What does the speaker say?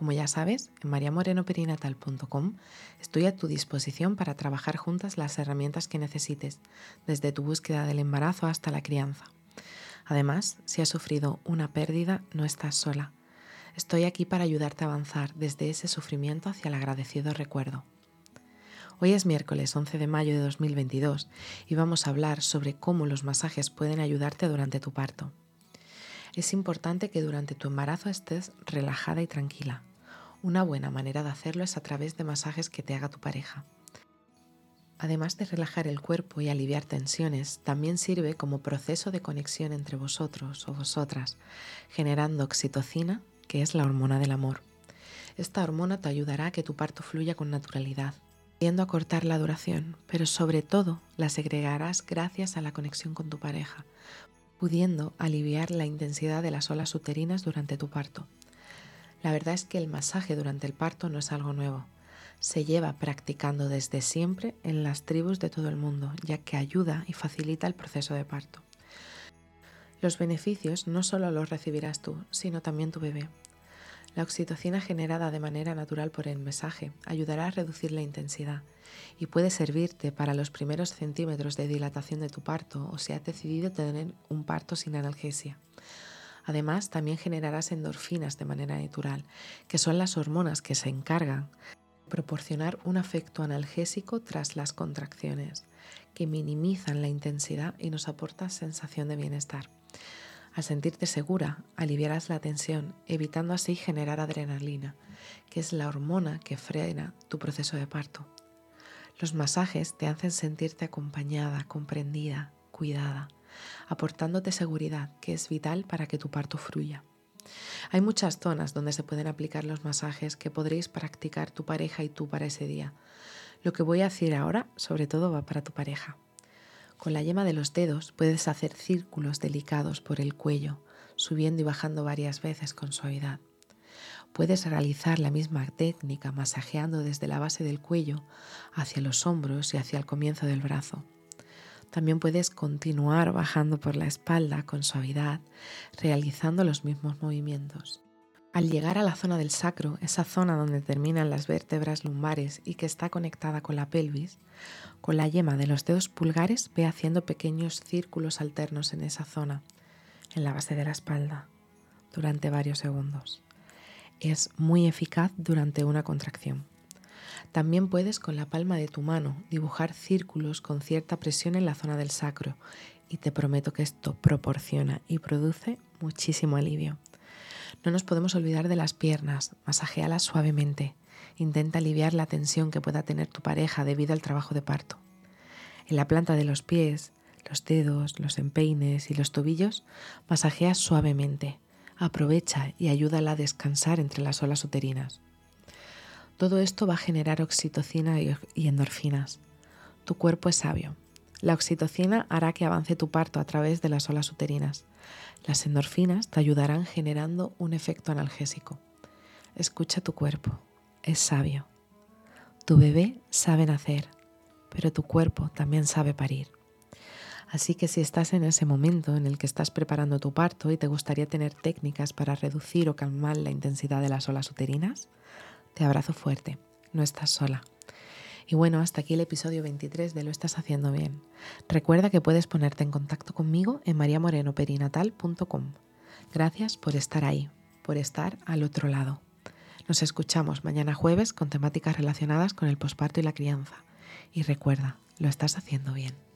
Como ya sabes, en mariamorenoperinatal.com estoy a tu disposición para trabajar juntas las herramientas que necesites, desde tu búsqueda del embarazo hasta la crianza. Además, si has sufrido una pérdida, no estás sola. Estoy aquí para ayudarte a avanzar desde ese sufrimiento hacia el agradecido recuerdo. Hoy es miércoles 11 de mayo de 2022 y vamos a hablar sobre cómo los masajes pueden ayudarte durante tu parto. Es importante que durante tu embarazo estés relajada y tranquila. Una buena manera de hacerlo es a través de masajes que te haga tu pareja. Además de relajar el cuerpo y aliviar tensiones, también sirve como proceso de conexión entre vosotros o vosotras, generando oxitocina, que es la hormona del amor. Esta hormona te ayudará a que tu parto fluya con naturalidad, yendo a cortar la duración, pero sobre todo la segregarás gracias a la conexión con tu pareja, pudiendo aliviar la intensidad de las olas uterinas durante tu parto. La verdad es que el masaje durante el parto no es algo nuevo. Se lleva practicando desde siempre en las tribus de todo el mundo, ya que ayuda y facilita el proceso de parto. Los beneficios no solo los recibirás tú, sino también tu bebé. La oxitocina generada de manera natural por el masaje ayudará a reducir la intensidad y puede servirte para los primeros centímetros de dilatación de tu parto o si has decidido tener un parto sin analgesia. Además, también generarás endorfinas de manera natural, que son las hormonas que se encargan de proporcionar un afecto analgésico tras las contracciones, que minimizan la intensidad y nos aportan sensación de bienestar. Al sentirte segura, aliviarás la tensión, evitando así generar adrenalina, que es la hormona que frena tu proceso de parto. Los masajes te hacen sentirte acompañada, comprendida, cuidada aportándote seguridad que es vital para que tu parto fluya. Hay muchas zonas donde se pueden aplicar los masajes que podréis practicar tu pareja y tú para ese día. Lo que voy a decir ahora sobre todo va para tu pareja. Con la yema de los dedos puedes hacer círculos delicados por el cuello, subiendo y bajando varias veces con suavidad. Puedes realizar la misma técnica masajeando desde la base del cuello hacia los hombros y hacia el comienzo del brazo. También puedes continuar bajando por la espalda con suavidad, realizando los mismos movimientos. Al llegar a la zona del sacro, esa zona donde terminan las vértebras lumbares y que está conectada con la pelvis, con la yema de los dedos pulgares ve haciendo pequeños círculos alternos en esa zona, en la base de la espalda, durante varios segundos. Es muy eficaz durante una contracción. También puedes con la palma de tu mano dibujar círculos con cierta presión en la zona del sacro y te prometo que esto proporciona y produce muchísimo alivio. No nos podemos olvidar de las piernas, masajéalas suavemente. Intenta aliviar la tensión que pueda tener tu pareja debido al trabajo de parto. En la planta de los pies, los dedos, los empeines y los tobillos, masajea suavemente. Aprovecha y ayúdala a descansar entre las olas uterinas. Todo esto va a generar oxitocina y endorfinas. Tu cuerpo es sabio. La oxitocina hará que avance tu parto a través de las olas uterinas. Las endorfinas te ayudarán generando un efecto analgésico. Escucha tu cuerpo. Es sabio. Tu bebé sabe nacer, pero tu cuerpo también sabe parir. Así que si estás en ese momento en el que estás preparando tu parto y te gustaría tener técnicas para reducir o calmar la intensidad de las olas uterinas, te abrazo fuerte, no estás sola. Y bueno, hasta aquí el episodio 23 de Lo estás haciendo bien. Recuerda que puedes ponerte en contacto conmigo en mariamorenoperinatal.com. Gracias por estar ahí, por estar al otro lado. Nos escuchamos mañana jueves con temáticas relacionadas con el posparto y la crianza. Y recuerda, lo estás haciendo bien.